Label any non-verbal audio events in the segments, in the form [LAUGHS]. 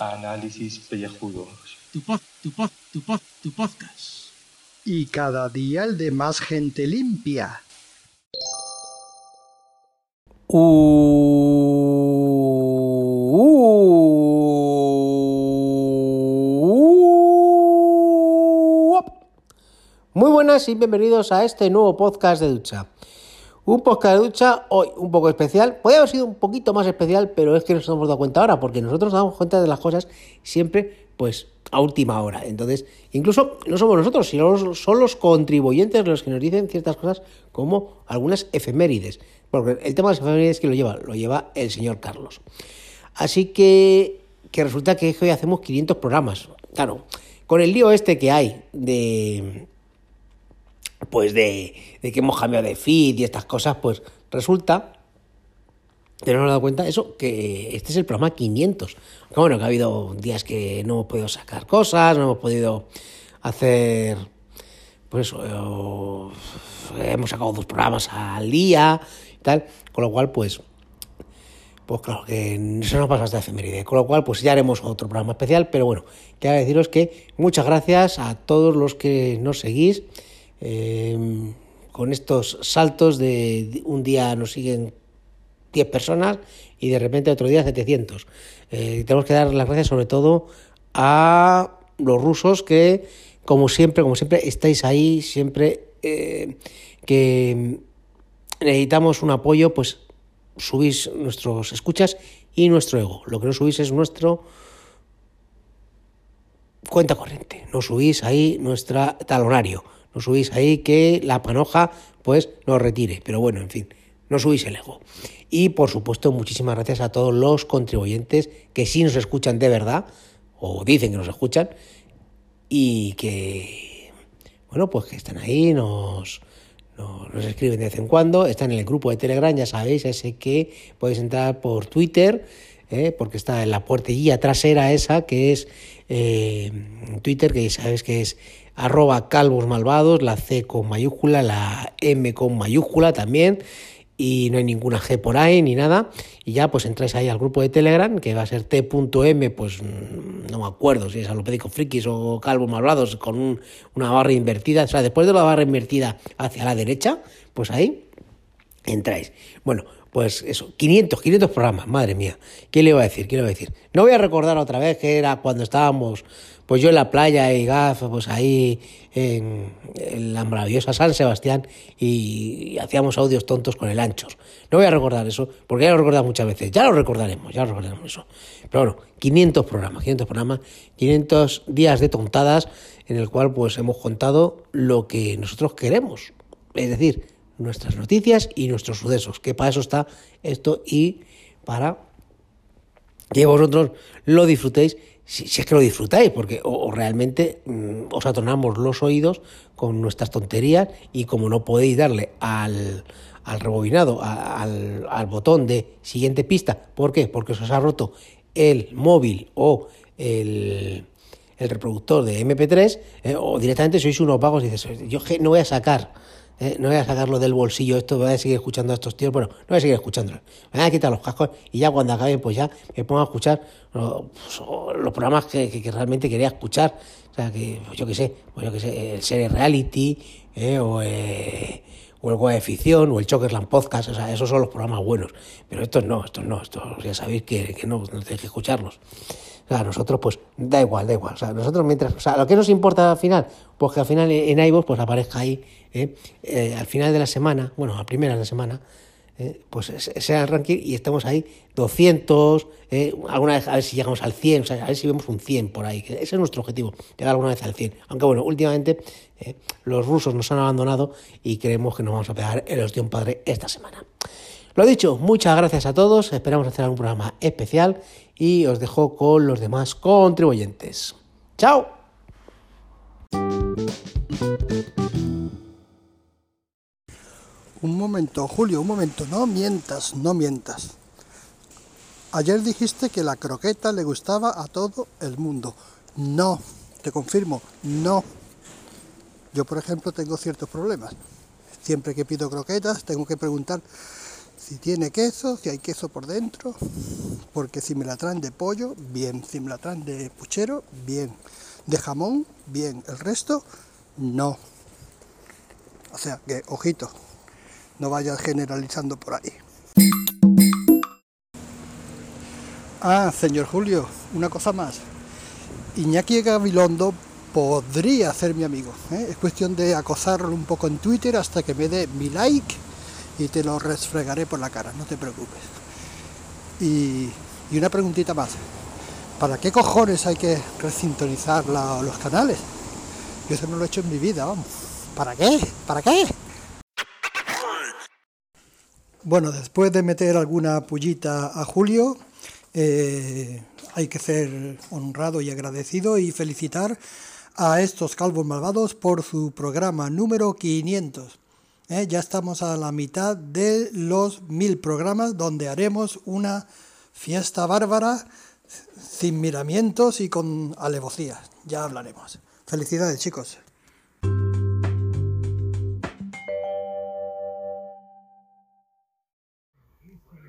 Análisis pellejudos. Tu pod, tu pod, tu pod, tu podcast. Y cada día el de más gente limpia. Muy y bienvenidos a este nuevo podcast de ducha. Un podcast de ducha hoy un poco especial. Podría haber sido un poquito más especial, pero es que nos hemos dado cuenta ahora, porque nosotros nos damos cuenta de las cosas siempre, pues, a última hora. Entonces, incluso no somos nosotros, sino son los contribuyentes los que nos dicen ciertas cosas, como algunas efemérides. Porque el tema de las efemérides que lo lleva, lo lleva el señor Carlos. Así que, que resulta que hoy hacemos 500 programas. Claro, con el lío este que hay de pues de, de, que hemos cambiado de feed y estas cosas, pues resulta, que no nos dado cuenta, eso, que este es el programa 500. Que bueno, que ha habido días que no hemos podido sacar cosas, no hemos podido hacer, pues eh, hemos sacado dos programas al día y tal, con lo cual, pues, pues claro, que eso nos pasa hasta efeméride. Con lo cual, pues ya haremos otro programa especial, pero bueno, quiero deciros que muchas gracias a todos los que nos seguís. Eh, con estos saltos de un día nos siguen 10 personas y de repente otro día 700. Eh, tenemos que dar las gracias sobre todo a los rusos que, como siempre, como siempre, estáis ahí, siempre eh, que necesitamos un apoyo, pues subís nuestros escuchas y nuestro ego. Lo que no subís es nuestro cuenta corriente. No subís ahí nuestra talonario no subís ahí que la panoja pues nos retire. Pero bueno, en fin, no subís el ego. Y por supuesto, muchísimas gracias a todos los contribuyentes que sí nos escuchan de verdad, o dicen que nos escuchan, y que, bueno, pues que están ahí, nos, nos, escriben de vez en cuando, están en el grupo de Telegram, ya sabéis, ese que podéis entrar por Twitter, ¿eh? porque está en la puertilla trasera esa, que es eh, Twitter, que sabéis que es arroba calvos malvados, la C con mayúscula, la M con mayúscula también, y no hay ninguna G por ahí ni nada, y ya pues entráis ahí al grupo de Telegram, que va a ser t.m, pues mm, no me acuerdo si es alopédico frikis o calvos malvados, con una barra invertida, o sea, después de la barra invertida hacia la derecha, pues ahí entráis. Bueno, pues eso, 500, 500 programas, madre mía. ¿Qué le iba a decir? ¿Qué le iba a decir? No voy a recordar otra vez que era cuando estábamos, pues yo en la playa y Gaf, pues ahí en, la maravillosa San Sebastián y, hacíamos audios tontos con el anchos. No voy a recordar eso, porque ya lo he recordado muchas veces. Ya lo recordaremos, ya lo recordaremos eso. Pero bueno, 500 programas, 500 programas, 500 días de tontadas en el cual pues hemos contado lo que nosotros queremos. Es decir, nuestras noticias y nuestros sucesos, que para eso está esto y para que vosotros lo disfrutéis, si, es que lo disfrutáis, porque o, realmente mm, os atronamos los oídos con nuestras tonterías y como no podéis darle al, al rebobinado, al, al, botón de siguiente pista, ¿por qué? Porque os ha roto el móvil o el, el reproductor de MP3 eh, o directamente sois unos vagos y dices, yo no voy a sacar eh, no voy a sacarlo del bolsillo esto, voy a seguir escuchando a estos tíos, bueno, no voy a seguir escuchándolo, me voy a quitar los cascos y ya cuando acaben, pues ya me pongo a escuchar los, los programas que, que, realmente quería escuchar, o sea, que pues yo qué sé, pues yo qué sé, el serie reality, eh, o, eh, o el de ficción, o el Chokerland Podcast, o sea, esos son los programas buenos, pero estos no, estos no, estos ya sabéis que, que no, no tenéis que escucharlos. O sea, nosotros pues da igual, da igual. O sea, nosotros mientras, o sea, lo que nos importa al final, pues que al final en iVoox pues aparezca ahí, ¿eh? Eh, al final de la semana, bueno, a primera de la semana, ¿eh? pues sea el ranking y estamos ahí 200, alguna vez a ver si llegamos al 100, o sea, a ver si vemos un 100 por ahí, ese es nuestro objetivo, llegar alguna vez al 100. Aunque bueno, últimamente los rusos nos han abandonado y creemos que nos vamos a pegar el ostión padre esta semana. Lo dicho, muchas gracias a todos, esperamos hacer un programa especial y os dejo con los demás contribuyentes. ¡Chao! Un momento, Julio, un momento, no mientas, no mientas. Ayer dijiste que la croqueta le gustaba a todo el mundo. No, te confirmo, no. Yo, por ejemplo, tengo ciertos problemas. Siempre que pido croquetas tengo que preguntar si tiene queso, si hay queso por dentro, porque si me la traen de pollo, bien, si me la traen de puchero, bien, de jamón, bien, el resto, no. O sea que, ojito, no vayas generalizando por ahí. Ah, señor Julio, una cosa más. Iñaki Gabilondo podría ser mi amigo. ¿eh? Es cuestión de acosarlo un poco en Twitter hasta que me dé mi like y te lo resfregaré por la cara, no te preocupes. Y, una preguntita más. ¿Para qué cojones hay que resintonizar los canales? Yo eso no lo he hecho en mi vida, vamos. ¿Para qué? ¿Para qué? Bueno, después de meter alguna pullita a Julio, eh, hay que ser honrado y agradecido y felicitar a estos calvos malvados por su programa número 500. Eh, ya estamos a la mitad de los mil programas donde haremos una fiesta bárbara sin miramientos y con alevosía. Ya hablaremos. Felicidades chicos.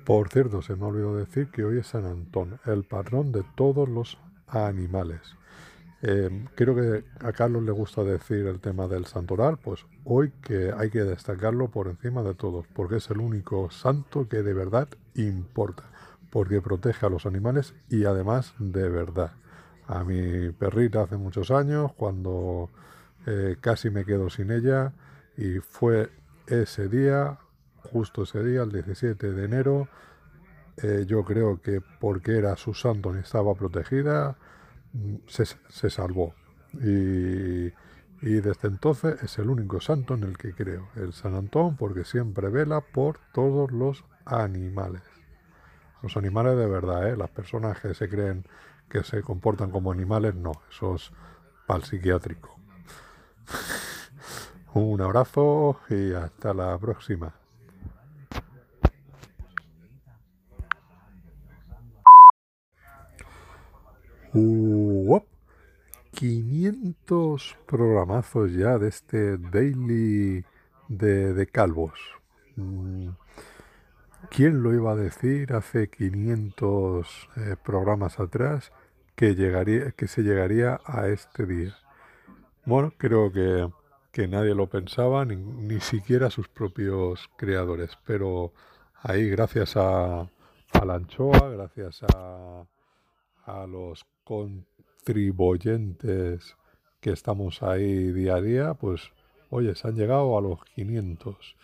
Por cierto, se me ha olvidado decir que hoy es San Antón, el patrón de todos los animales. Eh, creo que a Carlos le gusta decir el tema del santoral, pues hoy que hay que destacarlo por encima de todos, porque es el único santo que de verdad importa, porque protege a los animales y además de verdad. A mi perrita hace muchos años, cuando eh, casi me quedo sin ella, y fue ese día justo ese día, el 17 de enero, eh, yo creo que porque era su santo y estaba protegida, mm, se, salvó. Y, desde entonces es el único santo en el que creo, el San Antón, porque siempre vela por todos los animales. Los animales de verdad, ¿eh? las personas que se creen que se comportan como animales, no, eso es para el psiquiátrico. [LAUGHS] Un abrazo y hasta la próxima. 500 programazos ya de este daily de, calvos. Mm, ¿Quién lo iba a decir hace 500 eh, programas atrás que, llegaría, que se llegaría a este día? Bueno, creo que, nadie lo pensaba, ni, ni, siquiera sus propios creadores, pero ahí gracias a, a la anchoa, gracias a, a los contribuyentes que estamos ahí día a día, pues oye, se han llegado a los 500.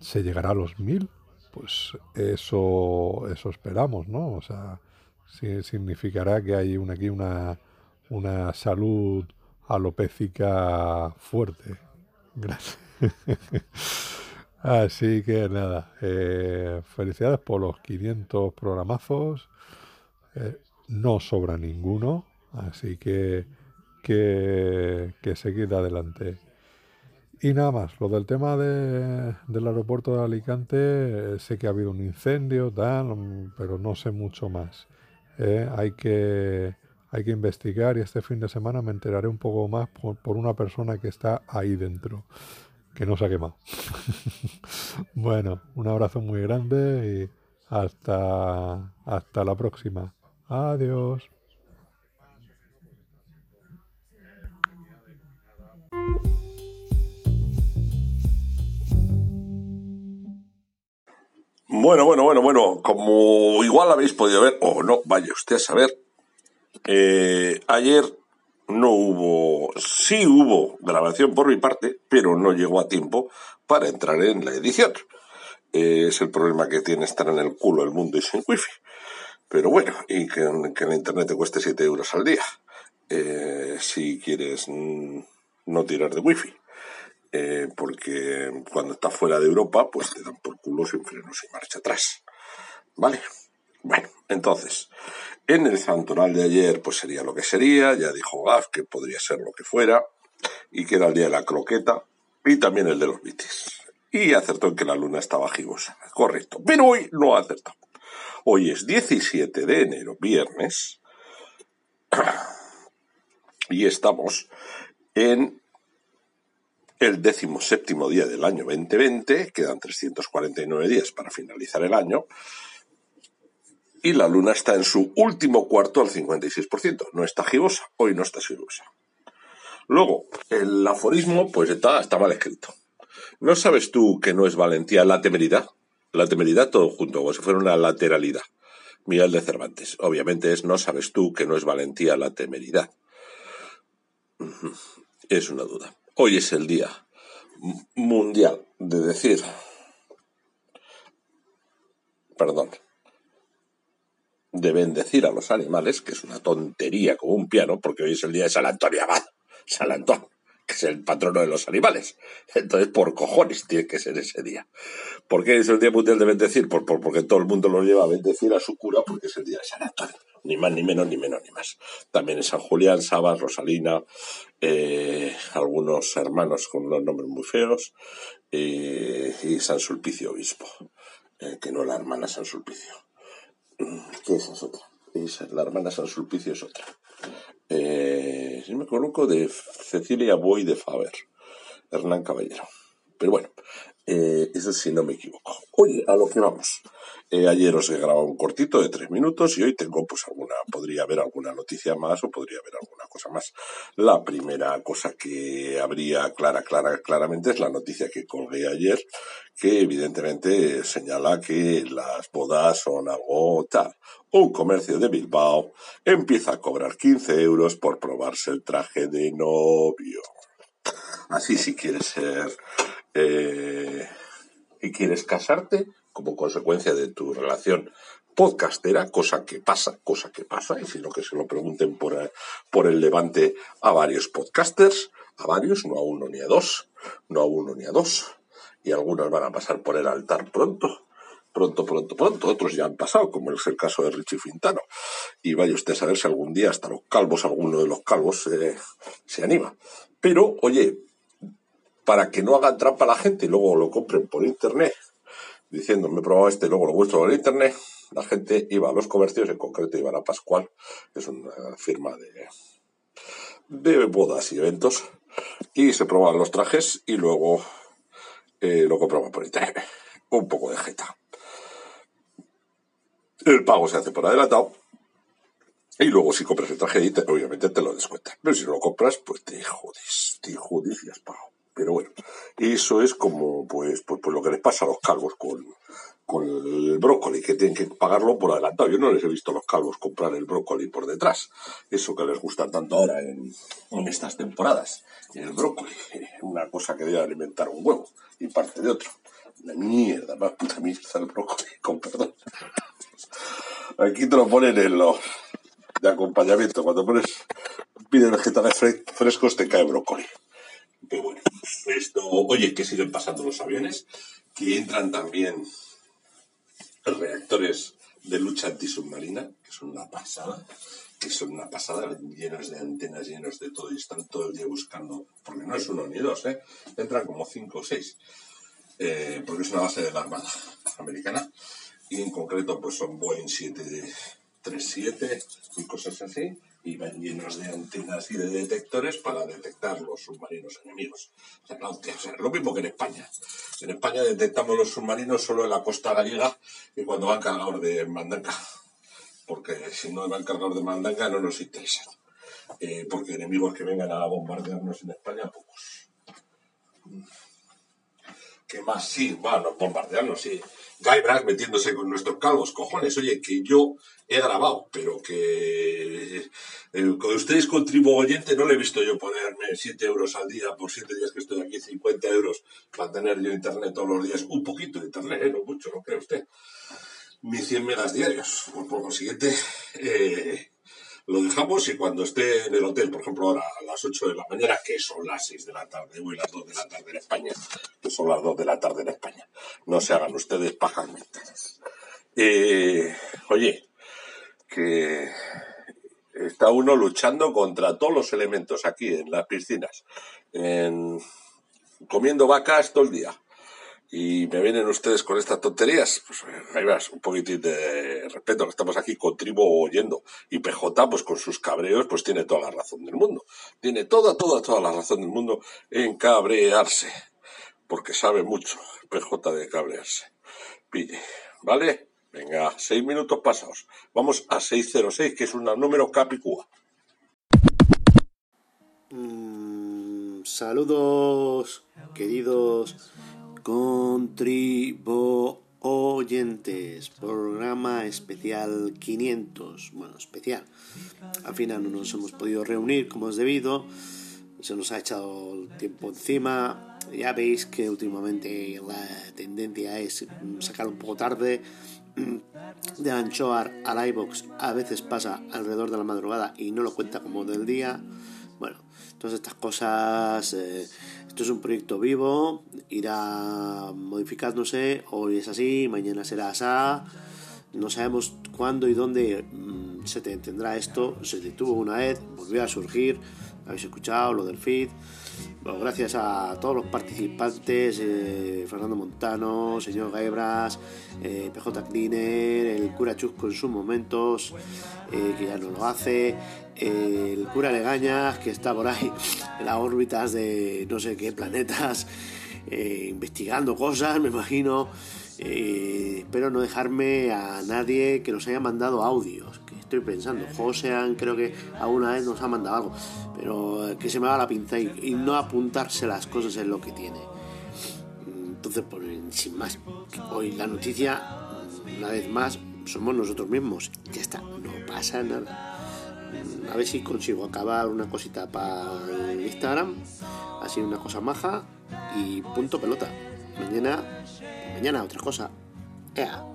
¿Se llegará a los 1000? Pues eso, eso esperamos, ¿no? O sea, sí, significará que hay una, aquí una, una salud alopécica fuerte. Gracias. [LAUGHS] Así que nada, eh, felicidades por los 500 programazos. Eh, no sobra ninguno, así que, que, que adelante. Y nada más, lo del tema de, del aeropuerto de Alicante, eh, sé que ha habido un incendio, tal, pero no sé mucho más. Eh, hay, que, hay que investigar y este fin de semana me enteraré un poco más por, por una persona que está ahí dentro, que no se ha quemado. [LAUGHS] bueno, un abrazo muy grande y hasta, hasta la próxima. Adiós. Bueno, bueno, bueno, bueno, como igual habéis podido ver, o no, vaya usted a saber, eh, ayer no hubo, sí hubo grabación por mi parte, pero no llegó a tiempo para entrar en la edición. Es el problema que tiene estar en el culo del mundo y sin wifi. Pero bueno, y que, que la internet te cueste 7 euros al día. Eh, si quieres mm, no tirar de wifi. Eh, porque cuando estás fuera de Europa, pues te dan por culo sin frenos y marcha atrás. ¿Vale? Bueno, entonces, en el santoral de ayer, pues sería lo que sería, ya dijo Gaf que podría ser lo que fuera, y que era el día de la croqueta, y también el de los bitis. Y acertó en que la luna estaba gibosa, correcto. Pero hoy no ha acertado. Hoy es 17 de enero, viernes, y estamos en el décimo séptimo día del año 2020, quedan 349 días para finalizar el año, y la luna está en su último cuarto al 56%. No está gibosa, hoy no está gibosa. Luego, el aforismo, pues está, está mal escrito. ¿No sabes tú que no es valentía la temeridad? La temeridad todo junto, como si fuera una lateralidad. Miguel de Cervantes. Obviamente es no sabes tú que no es valentía la temeridad. Es una duda. Hoy es el día mundial de decir, perdón, de bendecir a los animales, que es una tontería como un piano, porque hoy es el día de San Antonio Abad. San Antón, que es el patrono de los animales. Entonces, por cojones tiene que ser ese día. ¿Por qué es el Día Mundial de Bendecir? Por, porque todo el mundo lo lleva a bendecir a su cura, porque es el día de San Antonio. Ni más, ni menos, ni menos, ni más. También es San Julián, Sabas, Rosalina, eh, algunos hermanos con unos nombres muy feos, y San Sulpicio Obispo, eh, que no la hermana San Sulpicio. Mm, ¿Qué esa es otra? la hermana San Sulpicio es otra. Eh, si me coloco de Cecilia Boy de Faber, Hernán Caballero. Pero bueno, eh, eso sí no me equivoco. Oye, a lo que vamos. Eh, ayer os he grabado un cortito de tres minutos y hoy tengo pues alguna, podría haber alguna noticia más o podría haber alguna cosa más. La primera cosa que habría clara, clara, claramente es la noticia que colgué ayer, que evidentemente señala que las bodas son algo tal. Un comercio de Bilbao empieza a cobrar 15 euros por probarse el traje de novio. Así si quieres ser eh, y quieres casarte como consecuencia de tu relación podcastera, cosa que pasa, cosa que pasa, y sino que se lo pregunten por, eh, por el levante a varios podcasters, a varios, no a uno ni a dos, no a uno ni a dos, y algunos van a pasar por el altar pronto, pronto, pronto, pronto, otros ya han pasado, como es el caso de Richie Fintano, y vaya usted a saber si algún día hasta los calvos, alguno de los calvos eh, se anima. Pero, oye, para que no hagan trampa a la gente y luego lo compren por internet, diciendo me he probado este, luego lo vuestro por internet, la gente iba a los comercios, en concreto iba a Pascual, que es una firma de, de bodas y eventos, y se probaban los trajes y luego eh, lo compraban por internet. Un poco de jeta. El pago se hace por adelantado. Y luego si compras el traje, obviamente te lo descuentan. Pero si no lo compras, pues te jodes, te jodes y has pagado. Pero bueno, eso es como pues, pues, pues, lo que les pasa a los calvos con, con el brócoli, que tienen que pagarlo por adelantado. Yo no les he visto a los calvos comprar el brócoli por detrás. Eso que les gusta tanto ahora en, en estas temporadas. El brócoli, [LAUGHS] una cosa que debe alimentar un huevo y parte de otro. La mierda, más puta mierda el brócoli, [LAUGHS] con perdón. Aquí te lo ponen en los de acompañamiento. Cuando pones, pide vegetales frescos, te cae brócoli. Pero bueno, esto, oye, que siguen pasando los aviones, que entran también reactores de lucha antisubmarina, que son una pasada, que son una pasada, llenos de antenas, llenos de todo, y están todo el día buscando, porque no es uno ni dos, ¿eh? entran como cinco o seis, eh, porque es una base de la Armada Americana, y en concreto pues son Boeing 737 y cosas así, y van llenos de antenas y de detectores para detectar los submarinos enemigos. Lo mismo que en España. En España detectamos los submarinos solo en la costa gallega y cuando van cargados de mandanga. Porque si no van cargados de mandanga no nos interesan. Eh, porque enemigos que vengan a bombardearnos en España, pocos. ¿Qué más? Sí, bueno, bombardearnos, sí. Guybrush metiéndose con nuestros calvos, cojones, oye, que yo he grabado, pero que eh, con ustedes contribuyente no le he visto yo ponerme 7 euros al día por 7 días que estoy aquí, 50 euros para tener yo internet todos los días, un poquito de internet, ¿eh? no mucho, no cree usted, mis 100 megas diarios, por, por consiguiente, eh, lo dejamos y cuando esté en el hotel, por ejemplo, ahora a las 8 de la mañana, que son las 6 de la tarde, o las 2 de la tarde en España, que son las 2 de la tarde en España. No se hagan ustedes pajas Eh, oye, que está uno luchando contra todos los elementos aquí en las piscinas, en, comiendo vacas todo el día y me vienen ustedes con estas tonterías, pues eh, ahí vas, un poquitín de respeto, que estamos aquí oyendo Y PJ, pues con sus cabreos, pues tiene toda la razón del mundo. Tiene toda, toda, toda la razón del mundo en cabrearse. Porque sabe mucho PJ de cabrearse. Pille, ¿vale? Venga, seis minutos pasados. Vamos a 606, que es un número capicúa. Mm, saludos, queridos Contribo oyentes, programa especial 500. Bueno, especial. Al final no nos hemos podido reunir como es debido. Se nos ha echado el tiempo encima. Ya veis que últimamente la tendencia es sacar un poco tarde. De Anchoar al iBox a veces pasa alrededor de la madrugada y no lo cuenta como del día. Bueno, todas estas cosas eh, esto es un proyecto vivo, irá modificándose, hoy es así, mañana será así, no sabemos cuándo y dónde mm, se tendrá esto, se detuvo una vez, volvió a surgir, habéis escuchado lo del feed, gracias a todos los participantes, eh, Fernando Montano, señor Gaebras, eh, PJ Cleaner, el cura Chusco en sus momentos, eh, que ya no lo hace, el cura Legañas, que está por ahí [LAUGHS] en las órbitas de no sé qué planetas, investigando cosas, me imagino. espero no dejarme a nadie que nos haya mandado audios, que estoy pensando. Josean creo que alguna vez nos ha mandado algo pero eh, que se me va la pinza y, no apuntarse las cosas en lo que tiene. Entonces, pues, sin más, hoy la noticia, una vez más, somos nosotros mismos. Ya está, no pasa nada. A ver si consigo acabar una cosita para Instagram, así una cosa maja y punto pelota. Mañana, mañana otra cosa. Ea.